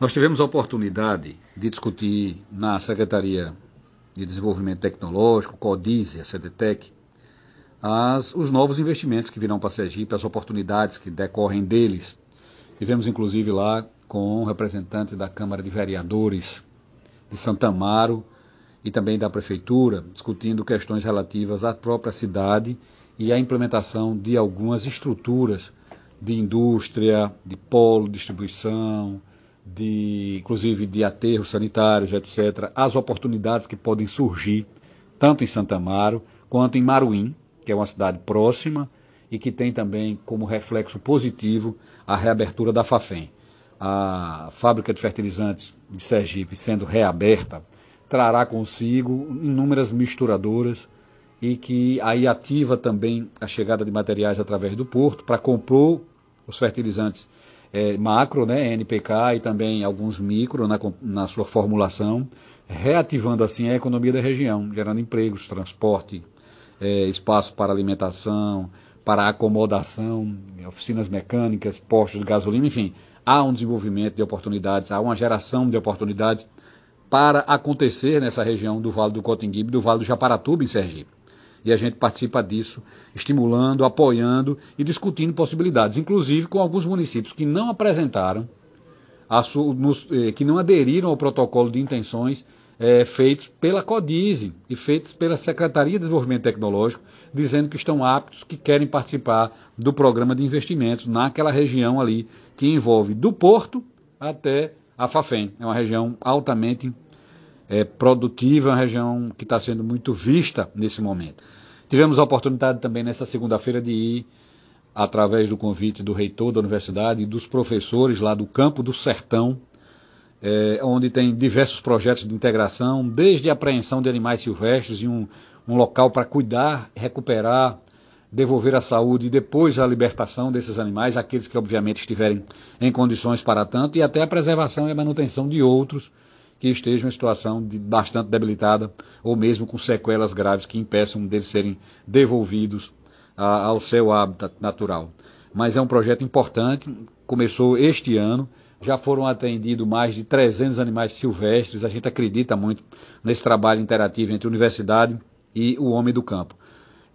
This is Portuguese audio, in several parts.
Nós tivemos a oportunidade de discutir na Secretaria de Desenvolvimento Tecnológico, CODISE, a CDTEC, as, os novos investimentos que virão para Sergipe, as oportunidades que decorrem deles. Tivemos inclusive lá com um representante da Câmara de Vereadores de Santa Amaro e também da Prefeitura, discutindo questões relativas à própria cidade e à implementação de algumas estruturas de indústria, de polo, distribuição, de inclusive de aterros sanitários, etc., as oportunidades que podem surgir tanto em Santa Amaro quanto em Maruim, que é uma cidade próxima e que tem também como reflexo positivo a reabertura da Fafem. A fábrica de fertilizantes de Sergipe sendo reaberta trará consigo inúmeras misturadoras e que aí ativa também a chegada de materiais através do porto para compor os fertilizantes é, macro, né, NPK e também alguns micro na, na sua formulação, reativando assim a economia da região, gerando empregos, transporte, é, espaço para alimentação, para acomodação, oficinas mecânicas, postos de gasolina, enfim, há um desenvolvimento de oportunidades, há uma geração de oportunidades para acontecer nessa região do Vale do Cotinguibe, do Vale do Japaratuba, em Sergipe e a gente participa disso, estimulando, apoiando e discutindo possibilidades, inclusive com alguns municípios que não apresentaram, eh, que não aderiram ao protocolo de intenções eh, feitos pela CODISE e feitos pela Secretaria de Desenvolvimento Tecnológico, dizendo que estão aptos, que querem participar do programa de investimentos naquela região ali, que envolve do Porto até a Fafem. É uma região altamente é, produtiva, uma região que está sendo muito vista nesse momento. Tivemos a oportunidade também nessa segunda-feira de ir, através do convite do reitor da universidade e dos professores lá do Campo do Sertão, é, onde tem diversos projetos de integração, desde a apreensão de animais silvestres e um, um local para cuidar, recuperar, devolver a saúde e depois a libertação desses animais, aqueles que obviamente estiverem em condições para tanto, e até a preservação e a manutenção de outros que estejam em situação de bastante debilitada ou mesmo com sequelas graves que impeçam deles serem devolvidos a, ao seu hábitat natural. Mas é um projeto importante, começou este ano, já foram atendidos mais de 300 animais silvestres. A gente acredita muito nesse trabalho interativo entre a universidade e o homem do campo.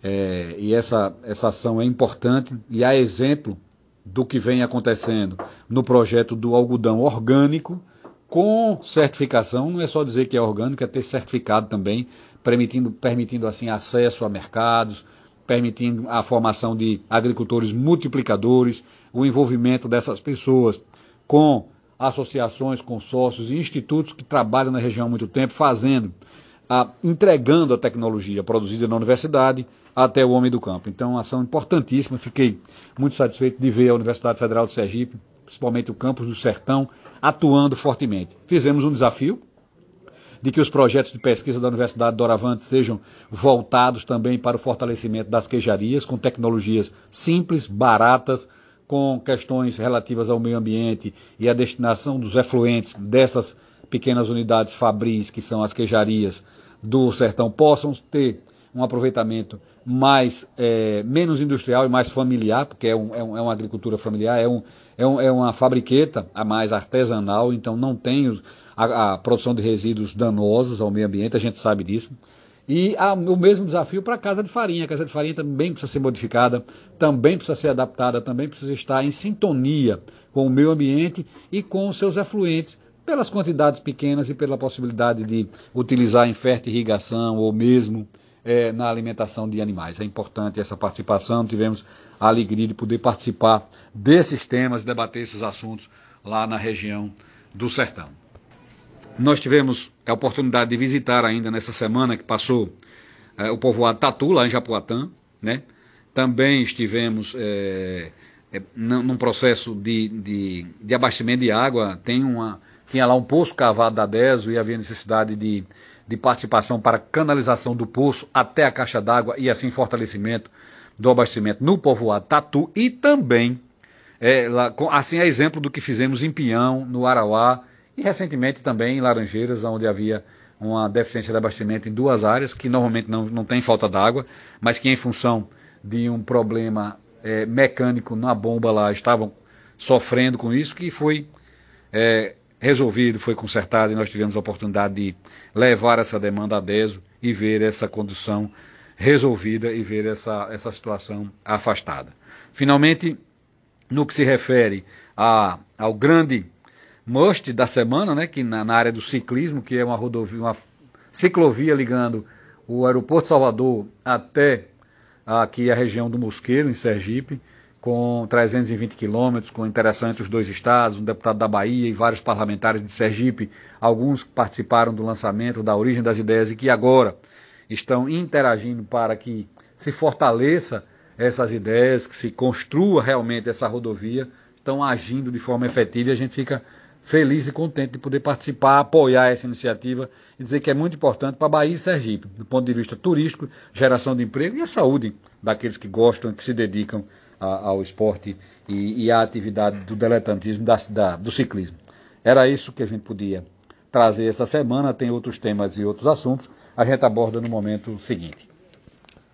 É, e essa, essa ação é importante e há exemplo do que vem acontecendo no projeto do algodão orgânico, com certificação, não é só dizer que é orgânico, é ter certificado também, permitindo, permitindo assim acesso a mercados, permitindo a formação de agricultores multiplicadores, o envolvimento dessas pessoas com associações, consórcios e institutos que trabalham na região há muito tempo, fazendo, a, entregando a tecnologia produzida na universidade até o homem do campo. Então, uma ação importantíssima. Fiquei muito satisfeito de ver a Universidade Federal de Sergipe principalmente o campus do Sertão, atuando fortemente. Fizemos um desafio de que os projetos de pesquisa da Universidade Doravante sejam voltados também para o fortalecimento das queijarias, com tecnologias simples, baratas, com questões relativas ao meio ambiente e à destinação dos efluentes dessas pequenas unidades fabris, que são as queijarias do sertão, possam ter um aproveitamento mais é, menos industrial e mais familiar, porque é, um, é, um, é uma agricultura familiar, é, um, é, é uma fabriqueta a mais artesanal, então não tem a, a, produção de resíduos danosos ao meio ambiente, a gente sabe disso. E o mesmo desafio para a casa de farinha. A casa de farinha também precisa ser modificada, também precisa ser adaptada, também precisa estar em sintonia com o meio ambiente e com os seus efluentes, pelas quantidades pequenas e pela possibilidade de utilizar em fértil irrigação ou mesmo é, na alimentação de animais. É importante essa participação, tivemos a alegria de poder participar desses temas, debater esses assuntos lá na região do Sertão. Nós tivemos a oportunidade de visitar ainda nessa semana que passou é, o povoado Tatu, lá em Japuatã, né? Também estivemos é, é, num processo de, de, de, abastecimento de água, tem uma, tinha lá um poço cavado da DESO e havia necessidade de de participação para canalização do poço até a caixa d'água e assim fortalecimento do abastecimento no povoado Tatu e também, é, assim é exemplo do que fizemos em Pião, no Arauá e recentemente também em Laranjeiras, onde havia uma deficiência de abastecimento em duas áreas, que normalmente não, não tem falta d'água, mas que em função de um problema é, mecânico na bomba lá estavam sofrendo com isso, que foi é, resolvido, foi consertado e nós tivemos a oportunidade de levar essa demanda a DESO e ver essa condução resolvida e ver essa, essa situação afastada. Finalmente, no que se refere a, ao grande must da semana, né, que na, na, área do ciclismo, que é uma rodovia, uma ciclovia ligando o aeroporto Salvador até aqui a região do Mosqueiro, em Sergipe, com 320 quilômetros, com interação entre os dois estados, um deputado da Bahia e vários parlamentares de Sergipe, alguns participaram do lançamento, da origem das ideias e que agora estão interagindo para que se fortaleça essas ideias, que se construa realmente essa rodovia, estão agindo de forma efetiva e a gente fica feliz e contente de poder participar, apoiar essa iniciativa e dizer que é muito importante para Bahia e Sergipe, do ponto de vista turístico, geração de emprego e a saúde daqueles que gostam, que se dedicam a, ao esporte e, e, à atividade do diletantismo, da, da, do ciclismo. Era isso que a gente podia trazer essa semana, tem outros temas e outros assuntos, a gente aborda no momento seguinte.